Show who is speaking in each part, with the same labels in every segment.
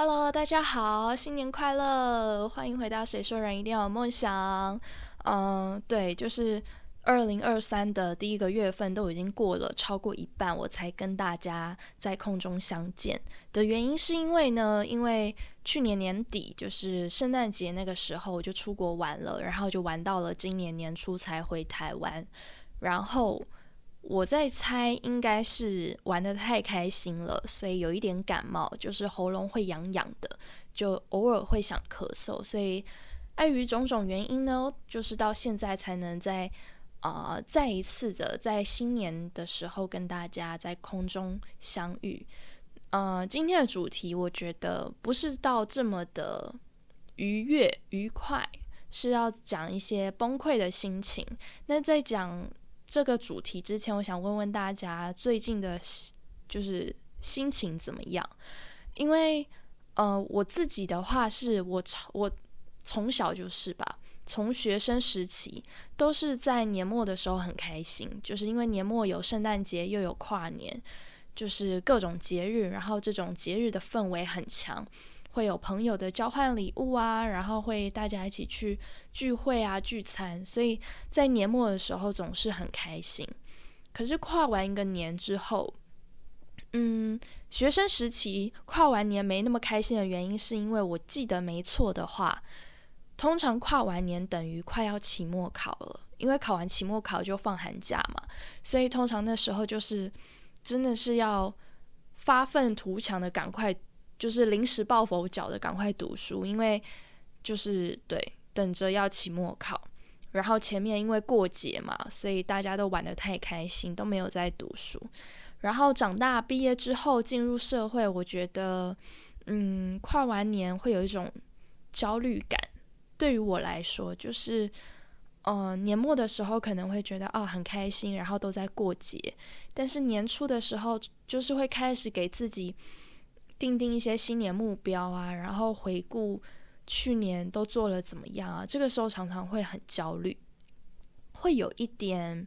Speaker 1: Hello，大家好，新年快乐！欢迎回到《谁说人一定要有梦想》。嗯，对，就是二零二三的第一个月份都已经过了超过一半，我才跟大家在空中相见的原因，是因为呢，因为去年年底就是圣诞节那个时候我就出国玩了，然后就玩到了今年年初才回台湾，然后。我在猜，应该是玩的太开心了，所以有一点感冒，就是喉咙会痒痒的，就偶尔会想咳嗽。所以碍于种种原因呢，就是到现在才能在啊再一次的在新年的时候跟大家在空中相遇。呃，今天的主题我觉得不是到这么的愉悦愉快，是要讲一些崩溃的心情。那在讲。这个主题之前，我想问问大家最近的，就是心情怎么样？因为，呃，我自己的话是我从我从小就是吧，从学生时期都是在年末的时候很开心，就是因为年末有圣诞节又有跨年，就是各种节日，然后这种节日的氛围很强。会有朋友的交换礼物啊，然后会大家一起去聚会啊、聚餐，所以在年末的时候总是很开心。可是跨完一个年之后，嗯，学生时期跨完年没那么开心的原因，是因为我记得没错的话，通常跨完年等于快要期末考了，因为考完期末考就放寒假嘛，所以通常那时候就是真的是要发愤图强的赶快。就是临时抱佛脚的，赶快读书，因为就是对等着要期末考，然后前面因为过节嘛，所以大家都玩的太开心，都没有在读书。然后长大毕业之后进入社会，我觉得，嗯，跨完年会有一种焦虑感。对于我来说，就是，呃，年末的时候可能会觉得啊很开心，然后都在过节，但是年初的时候，就是会开始给自己。定定一些新年目标啊，然后回顾去年都做了怎么样啊？这个时候常常会很焦虑，会有一点，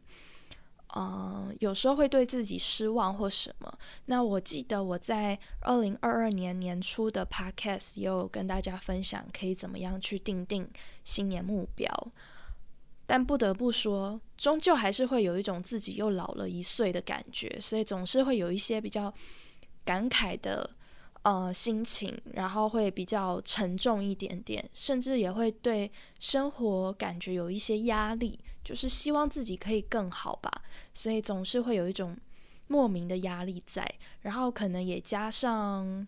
Speaker 1: 嗯，有时候会对自己失望或什么。那我记得我在二零二二年年初的 podcast 也有跟大家分享，可以怎么样去定定新年目标。但不得不说，终究还是会有一种自己又老了一岁的感觉，所以总是会有一些比较感慨的。呃，心情，然后会比较沉重一点点，甚至也会对生活感觉有一些压力，就是希望自己可以更好吧，所以总是会有一种莫名的压力在，然后可能也加上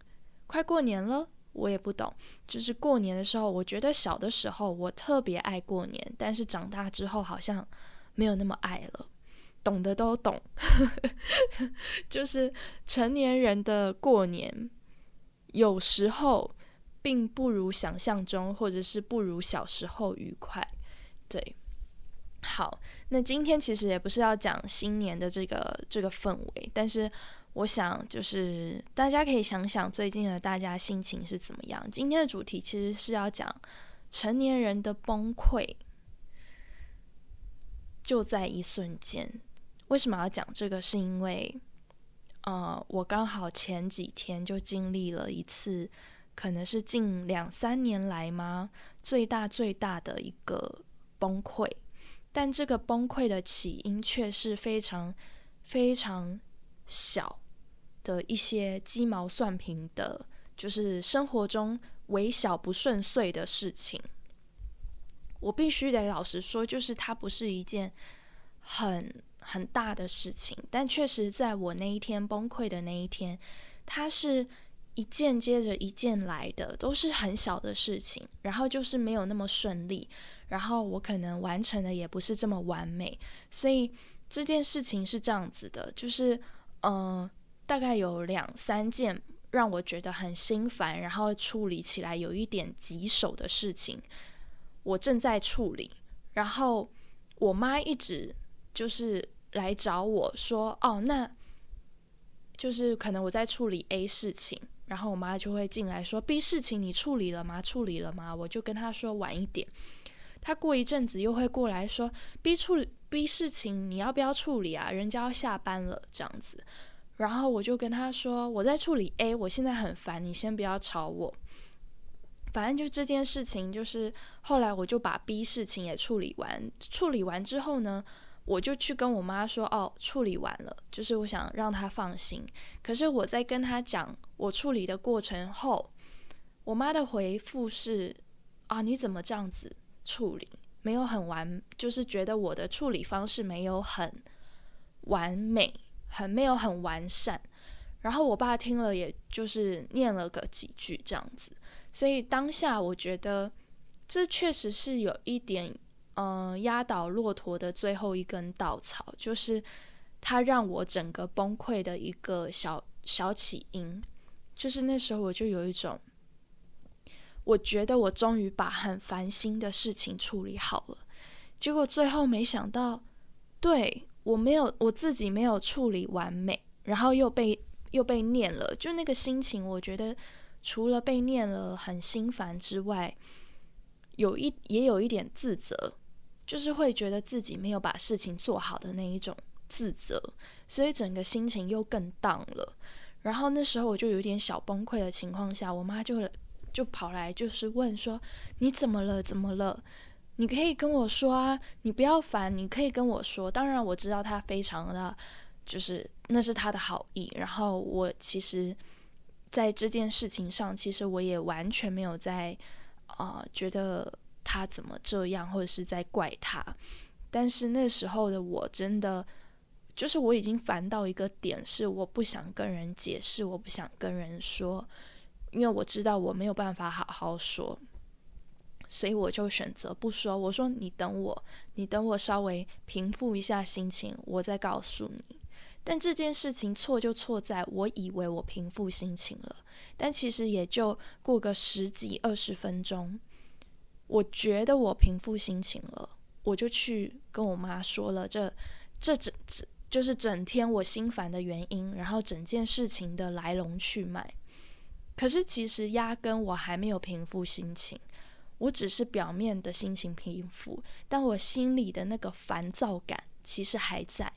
Speaker 1: 快过年了，我也不懂，就是过年的时候，我觉得小的时候我特别爱过年，但是长大之后好像没有那么爱了，懂的都懂，就是成年人的过年。有时候并不如想象中，或者是不如小时候愉快。对，好，那今天其实也不是要讲新年的这个这个氛围，但是我想就是大家可以想想最近的大家心情是怎么样。今天的主题其实是要讲成年人的崩溃，就在一瞬间。为什么要讲这个？是因为。呃，我刚好前几天就经历了一次，可能是近两三年来吗最大最大的一个崩溃，但这个崩溃的起因却是非常非常小的一些鸡毛蒜皮的，就是生活中微小不顺遂的事情。我必须得老实说，就是它不是一件很。很大的事情，但确实在我那一天崩溃的那一天，它是一件接着一件来的，都是很小的事情，然后就是没有那么顺利，然后我可能完成的也不是这么完美，所以这件事情是这样子的，就是呃，大概有两三件让我觉得很心烦，然后处理起来有一点棘手的事情，我正在处理，然后我妈一直就是。来找我说：“哦，那就是可能我在处理 A 事情，然后我妈就会进来说 B 事情你处理了吗？处理了吗？我就跟她说晚一点。她过一阵子又会过来说 B 处理 B 事情你要不要处理啊？人家要下班了这样子。然后我就跟她说我在处理 A，我现在很烦，你先不要吵我。反正就这件事情，就是后来我就把 B 事情也处理完。处理完之后呢，我就去跟我妈说：“哦，处理完了。”就是我想让她放心。可是我在跟她讲我处理的过程后，我妈的回复是：“啊，你怎么这样子处理？没有很完，就是觉得我的处理方式没有很完美，很没有很完善。”然后我爸听了，也就是念了个几句这样子。所以当下我觉得，这确实是有一点，嗯，压倒骆驼的最后一根稻草，就是它让我整个崩溃的一个小小起因。就是那时候我就有一种，我觉得我终于把很烦心的事情处理好了，结果最后没想到，对我没有我自己没有处理完美，然后又被又被念了，就那个心情，我觉得。除了被念了很心烦之外，有一也有一点自责，就是会觉得自己没有把事情做好的那一种自责，所以整个心情又更荡了。然后那时候我就有点小崩溃的情况下，我妈就就跑来就是问说：“你怎么了？怎么了？你可以跟我说啊，你不要烦，你可以跟我说。”当然我知道她非常的，就是那是她的好意。然后我其实。在这件事情上，其实我也完全没有在，呃，觉得他怎么这样，或者是在怪他。但是那时候的我真的，就是我已经烦到一个点，是我不想跟人解释，我不想跟人说，因为我知道我没有办法好好说，所以我就选择不说。我说你等我，你等我稍微平复一下心情，我再告诉你。但这件事情错就错在我以为我平复心情了，但其实也就过个十几二十分钟，我觉得我平复心情了，我就去跟我妈说了这这整整就是整天我心烦的原因，然后整件事情的来龙去脉。可是其实压根我还没有平复心情，我只是表面的心情平复，但我心里的那个烦躁感其实还在。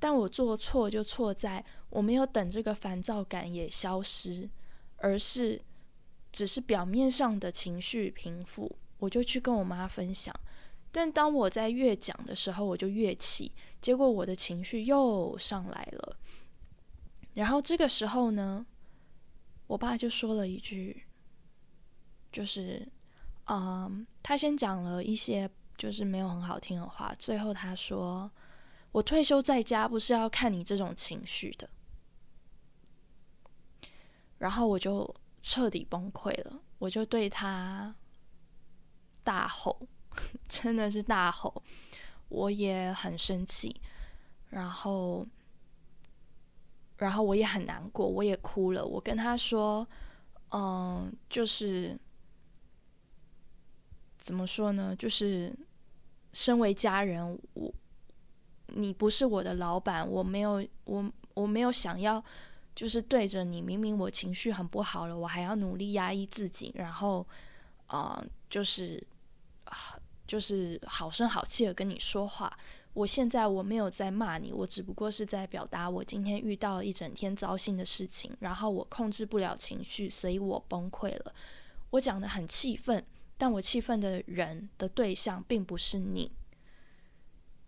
Speaker 1: 但我做错就错在我没有等这个烦躁感也消失，而是只是表面上的情绪平复，我就去跟我妈分享。但当我在越讲的时候，我就越气，结果我的情绪又上来了。然后这个时候呢，我爸就说了一句，就是，嗯，他先讲了一些就是没有很好听的话，最后他说。我退休在家不是要看你这种情绪的，然后我就彻底崩溃了，我就对他大吼，真的是大吼，我也很生气，然后，然后我也很难过，我也哭了，我跟他说，嗯，就是怎么说呢，就是身为家人，我。你不是我的老板，我没有，我我没有想要，就是对着你。明明我情绪很不好了，我还要努力压抑自己，然后，呃，就是，就是好声好气的跟你说话。我现在我没有在骂你，我只不过是在表达我今天遇到一整天糟心的事情，然后我控制不了情绪，所以我崩溃了。我讲的很气愤，但我气愤的人的对象并不是你。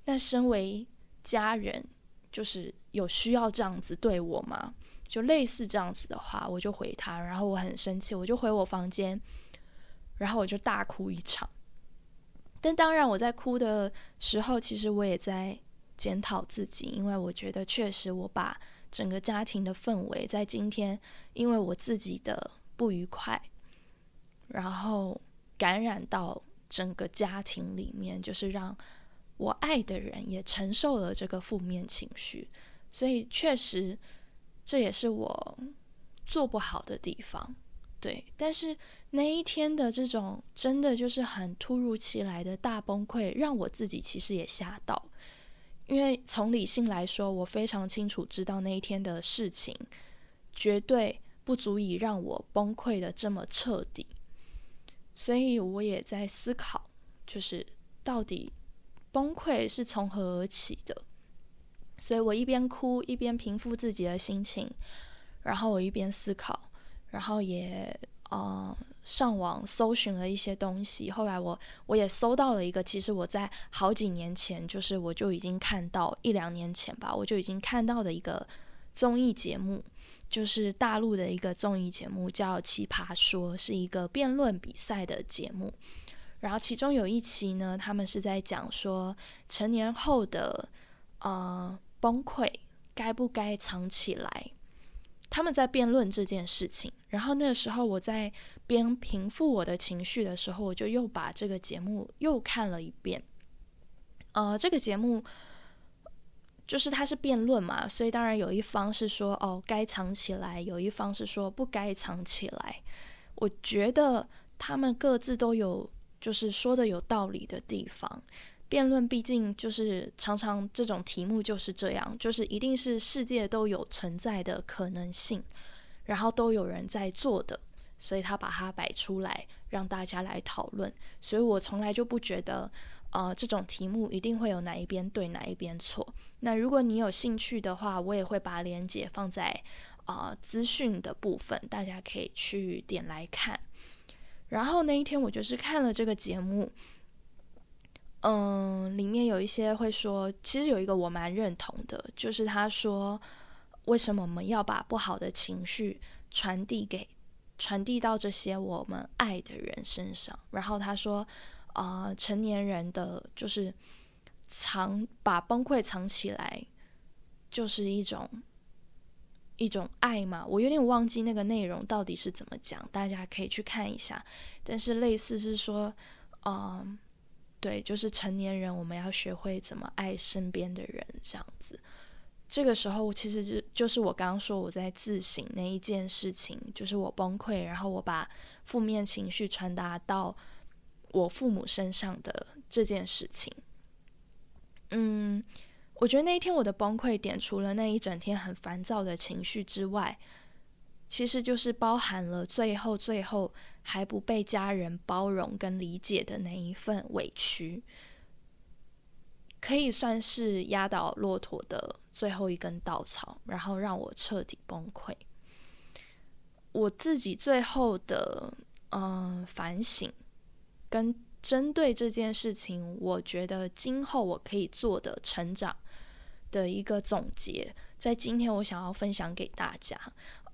Speaker 1: 那身为家人就是有需要这样子对我吗？就类似这样子的话，我就回他，然后我很生气，我就回我房间，然后我就大哭一场。但当然，我在哭的时候，其实我也在检讨自己，因为我觉得确实我把整个家庭的氛围在今天，因为我自己的不愉快，然后感染到整个家庭里面，就是让。我爱的人也承受了这个负面情绪，所以确实这也是我做不好的地方。对，但是那一天的这种真的就是很突如其来的大崩溃，让我自己其实也吓到。因为从理性来说，我非常清楚知道那一天的事情绝对不足以让我崩溃的这么彻底，所以我也在思考，就是到底。崩溃是从何而起的？所以我一边哭一边平复自己的心情，然后我一边思考，然后也呃上网搜寻了一些东西。后来我我也搜到了一个，其实我在好几年前，就是我就已经看到一两年前吧，我就已经看到的一个综艺节目，就是大陆的一个综艺节目叫《奇葩说》，是一个辩论比赛的节目。然后其中有一期呢，他们是在讲说成年后的呃崩溃该不该藏起来，他们在辩论这件事情。然后那个时候我在边平复我的情绪的时候，我就又把这个节目又看了一遍。呃，这个节目就是它是辩论嘛，所以当然有一方是说哦该藏起来，有一方是说不该藏起来。我觉得他们各自都有。就是说的有道理的地方，辩论毕竟就是常常这种题目就是这样，就是一定是世界都有存在的可能性，然后都有人在做的，所以他把它摆出来让大家来讨论。所以我从来就不觉得，呃，这种题目一定会有哪一边对哪一边错。那如果你有兴趣的话，我也会把链接放在啊资讯的部分，大家可以去点来看。然后那一天我就是看了这个节目，嗯，里面有一些会说，其实有一个我蛮认同的，就是他说，为什么我们要把不好的情绪传递给传递到这些我们爱的人身上？然后他说，啊，成年人的就是藏把崩溃藏起来，就是一种。一种爱嘛，我有点忘记那个内容到底是怎么讲，大家可以去看一下。但是类似是说，嗯，对，就是成年人我们要学会怎么爱身边的人，这样子。这个时候其实就就是我刚刚说我在自省那一件事情，就是我崩溃，然后我把负面情绪传达到我父母身上的这件事情，嗯。我觉得那一天我的崩溃点，除了那一整天很烦躁的情绪之外，其实就是包含了最后最后还不被家人包容跟理解的那一份委屈，可以算是压倒骆驼的最后一根稻草，然后让我彻底崩溃。我自己最后的嗯反省跟针对这件事情，我觉得今后我可以做的成长。的一个总结，在今天我想要分享给大家。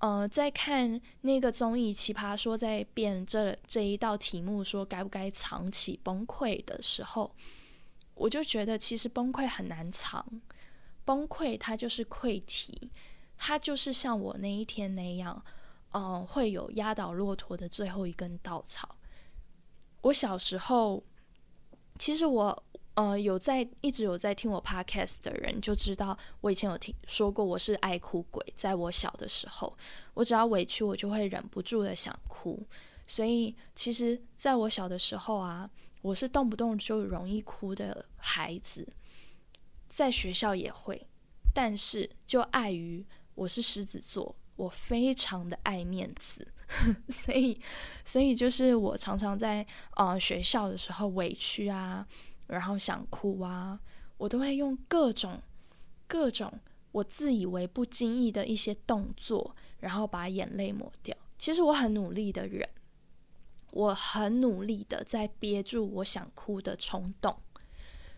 Speaker 1: 呃，在看那个综艺《奇葩说》在辩这这一道题目，说该不该藏起崩溃的时候，我就觉得其实崩溃很难藏，崩溃它就是溃体，它就是像我那一天那样，嗯，会有压倒骆驼的最后一根稻草。我小时候，其实我。呃，有在一直有在听我 podcast 的人就知道，我以前有听说过我是爱哭鬼。在我小的时候，我只要委屈，我就会忍不住的想哭。所以，其实在我小的时候啊，我是动不动就容易哭的孩子，在学校也会。但是，就碍于我是狮子座，我非常的爱面子，所以，所以就是我常常在呃学校的时候委屈啊。然后想哭啊，我都会用各种各种我自以为不经意的一些动作，然后把眼泪抹掉。其实我很努力的忍，我很努力的在憋住我想哭的冲动，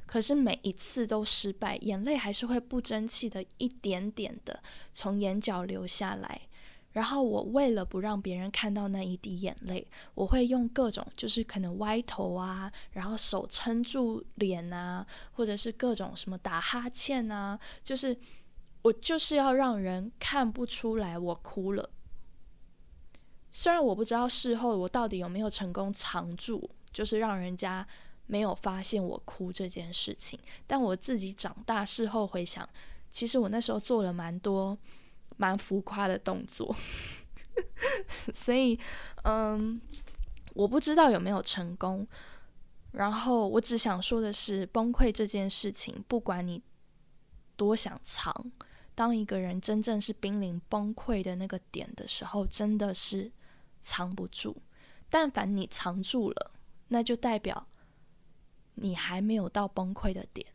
Speaker 1: 可是每一次都失败，眼泪还是会不争气的一点点的从眼角流下来。然后我为了不让别人看到那一滴眼泪，我会用各种就是可能歪头啊，然后手撑住脸啊，或者是各种什么打哈欠啊，就是我就是要让人看不出来我哭了。虽然我不知道事后我到底有没有成功藏住，就是让人家没有发现我哭这件事情，但我自己长大事后回想，其实我那时候做了蛮多。蛮浮夸的动作，所以，嗯，我不知道有没有成功。然后，我只想说的是，崩溃这件事情，不管你多想藏，当一个人真正是濒临崩溃的那个点的时候，真的是藏不住。但凡你藏住了，那就代表你还没有到崩溃的点，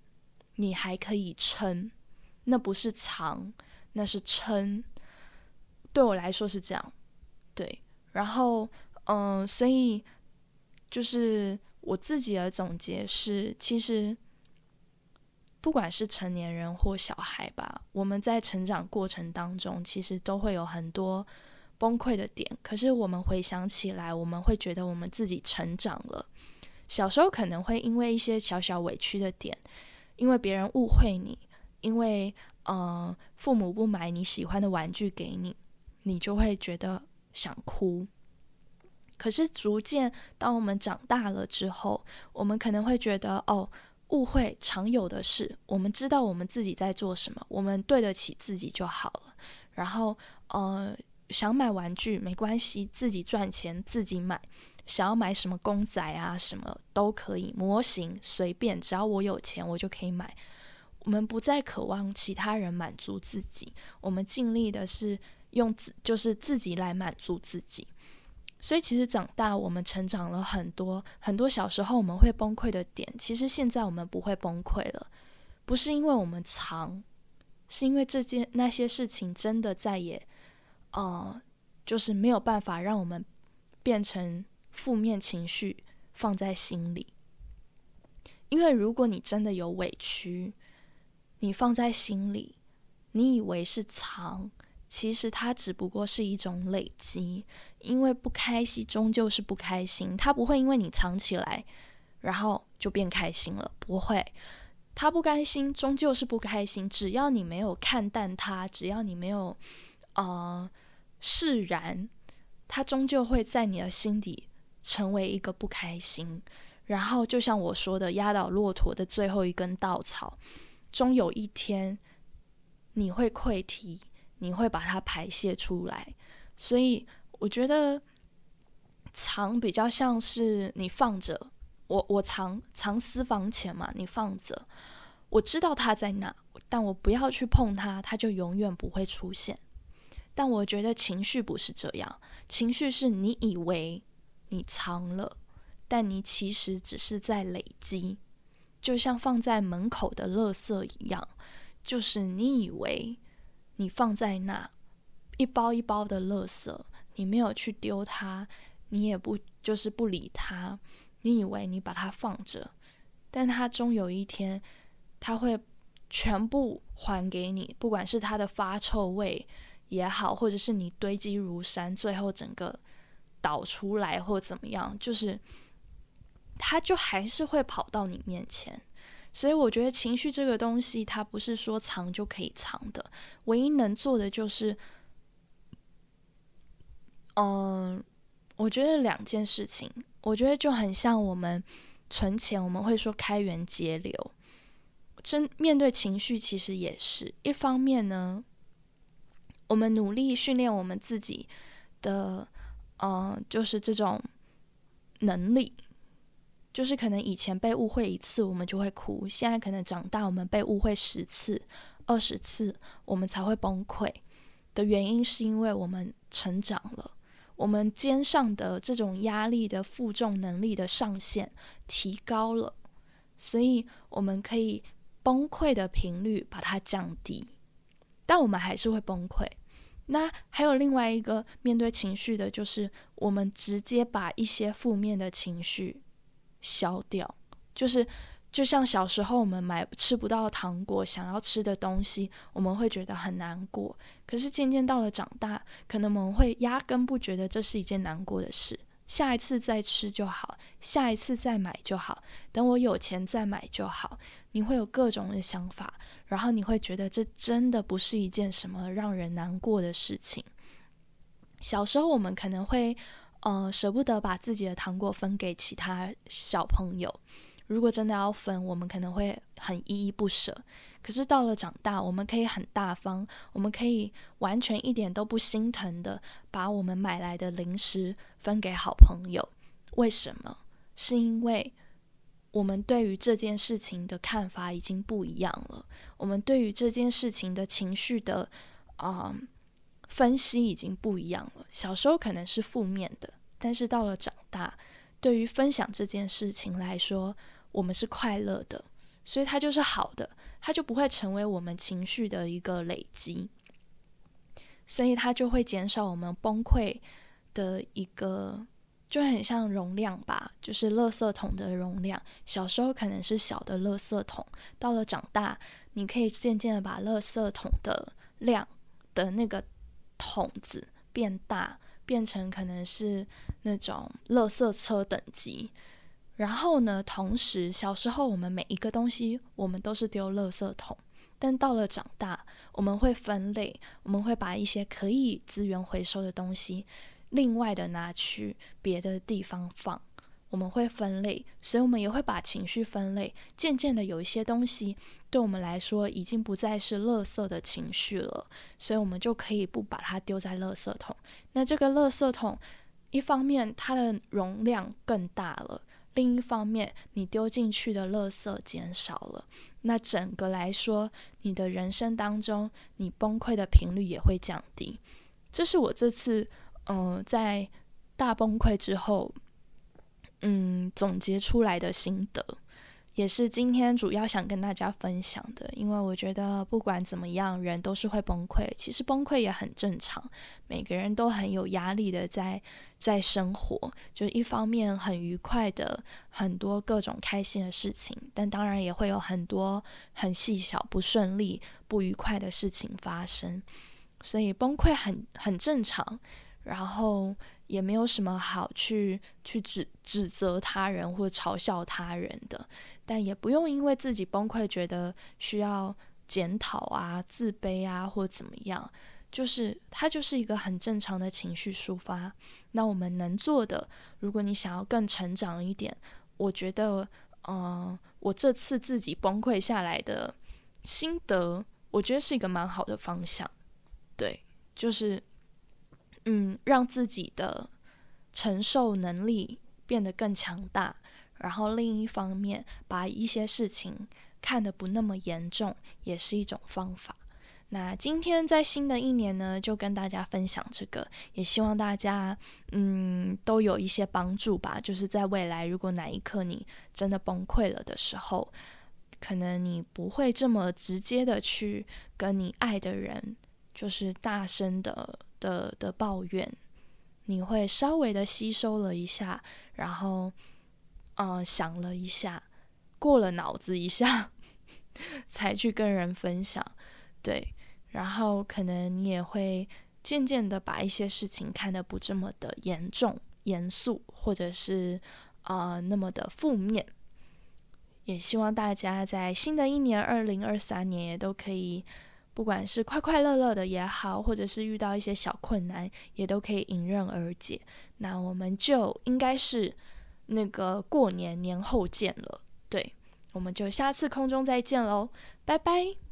Speaker 1: 你还可以撑。那不是藏，那是撑。对我来说是这样，对。然后，嗯，所以就是我自己的总结是，其实不管是成年人或小孩吧，我们在成长过程当中，其实都会有很多崩溃的点。可是我们回想起来，我们会觉得我们自己成长了。小时候可能会因为一些小小委屈的点，因为别人误会你，因为呃父母不买你喜欢的玩具给你，你就会觉得想哭。可是逐渐当我们长大了之后，我们可能会觉得哦，误会常有的事，我们知道我们自己在做什么，我们对得起自己就好了。然后呃，想买玩具没关系，自己赚钱自己买。想要买什么公仔啊，什么都可以，模型随便，只要我有钱，我就可以买。我们不再渴望其他人满足自己，我们尽力的是用自，就是自己来满足自己。所以其实长大，我们成长了很多，很多小时候我们会崩溃的点，其实现在我们不会崩溃了，不是因为我们藏，是因为这件那些事情真的再也，呃，就是没有办法让我们变成。负面情绪放在心里，因为如果你真的有委屈，你放在心里，你以为是藏，其实它只不过是一种累积。因为不开心终究是不开心，它不会因为你藏起来，然后就变开心了，不会。他不甘心终究是不开心，只要你没有看淡它，只要你没有呃释然，它终究会在你的心底。成为一个不开心，然后就像我说的，压倒骆驼的最后一根稻草，终有一天你会溃堤，你会把它排泄出来。所以我觉得藏比较像是你放着，我我藏藏私房钱嘛，你放着，我知道它在哪，但我不要去碰它，它就永远不会出现。但我觉得情绪不是这样，情绪是你以为。你藏了，但你其实只是在累积，就像放在门口的垃圾一样，就是你以为你放在那一包一包的垃圾，你没有去丢它，你也不就是不理它，你以为你把它放着，但它终有一天，它会全部还给你，不管是它的发臭味也好，或者是你堆积如山，最后整个。倒出来或怎么样，就是他就还是会跑到你面前，所以我觉得情绪这个东西，它不是说藏就可以藏的，唯一能做的就是，嗯，我觉得两件事情，我觉得就很像我们存钱，我们会说开源节流，真面对情绪，其实也是一方面呢，我们努力训练我们自己的。嗯，就是这种能力，就是可能以前被误会一次，我们就会哭；现在可能长大，我们被误会十次、二十次，我们才会崩溃。的原因是因为我们成长了，我们肩上的这种压力的负重能力的上限提高了，所以我们可以崩溃的频率把它降低，但我们还是会崩溃。那还有另外一个面对情绪的，就是我们直接把一些负面的情绪消掉，就是就像小时候我们买吃不到糖果，想要吃的东西，我们会觉得很难过。可是渐渐到了长大，可能我们会压根不觉得这是一件难过的事。下一次再吃就好，下一次再买就好，等我有钱再买就好。你会有各种的想法，然后你会觉得这真的不是一件什么让人难过的事情。小时候我们可能会，呃，舍不得把自己的糖果分给其他小朋友。如果真的要分，我们可能会很依依不舍。可是到了长大，我们可以很大方，我们可以完全一点都不心疼的把我们买来的零食分给好朋友。为什么？是因为我们对于这件事情的看法已经不一样了。我们对于这件事情的情绪的啊分析已经不一样了。小时候可能是负面的，但是到了长大，对于分享这件事情来说，我们是快乐的，所以它就是好的。它就不会成为我们情绪的一个累积，所以它就会减少我们崩溃的一个。就很像容量吧，就是垃圾桶的容量。小时候可能是小的垃圾桶，到了长大，你可以渐渐的把垃圾桶的量的那个桶子变大，变成可能是那种垃圾车等级。然后呢，同时小时候我们每一个东西我们都是丢垃圾桶，但到了长大，我们会分类，我们会把一些可以资源回收的东西。另外的拿去别的地方放，我们会分类，所以我们也会把情绪分类。渐渐的，有一些东西对我们来说已经不再是垃圾的情绪了，所以我们就可以不把它丢在垃圾桶。那这个垃圾桶，一方面它的容量更大了，另一方面你丢进去的垃圾减少了。那整个来说，你的人生当中，你崩溃的频率也会降低。这是我这次。嗯，在大崩溃之后，嗯，总结出来的心得，也是今天主要想跟大家分享的。因为我觉得不管怎么样，人都是会崩溃，其实崩溃也很正常。每个人都很有压力的在在生活，就一方面很愉快的很多各种开心的事情，但当然也会有很多很细小不顺利、不愉快的事情发生。所以崩溃很很正常。然后也没有什么好去去指指责他人或嘲笑他人的，但也不用因为自己崩溃觉得需要检讨啊、自卑啊或怎么样，就是它就是一个很正常的情绪抒发。那我们能做的，如果你想要更成长一点，我觉得，嗯，我这次自己崩溃下来的心得，我觉得是一个蛮好的方向。对，就是。嗯，让自己的承受能力变得更强大，然后另一方面把一些事情看得不那么严重，也是一种方法。那今天在新的一年呢，就跟大家分享这个，也希望大家嗯都有一些帮助吧。就是在未来，如果哪一刻你真的崩溃了的时候，可能你不会这么直接的去跟你爱的人，就是大声的。的的抱怨，你会稍微的吸收了一下，然后，嗯，想了一下，过了脑子一下，才去跟人分享，对，然后可能你也会渐渐的把一些事情看得不这么的严重、严肃，或者是啊那么的负面。也希望大家在新的一年二零二三年也都可以。不管是快快乐乐的也好，或者是遇到一些小困难，也都可以迎刃而解。那我们就应该是那个过年年后见了，对，我们就下次空中再见喽，拜拜。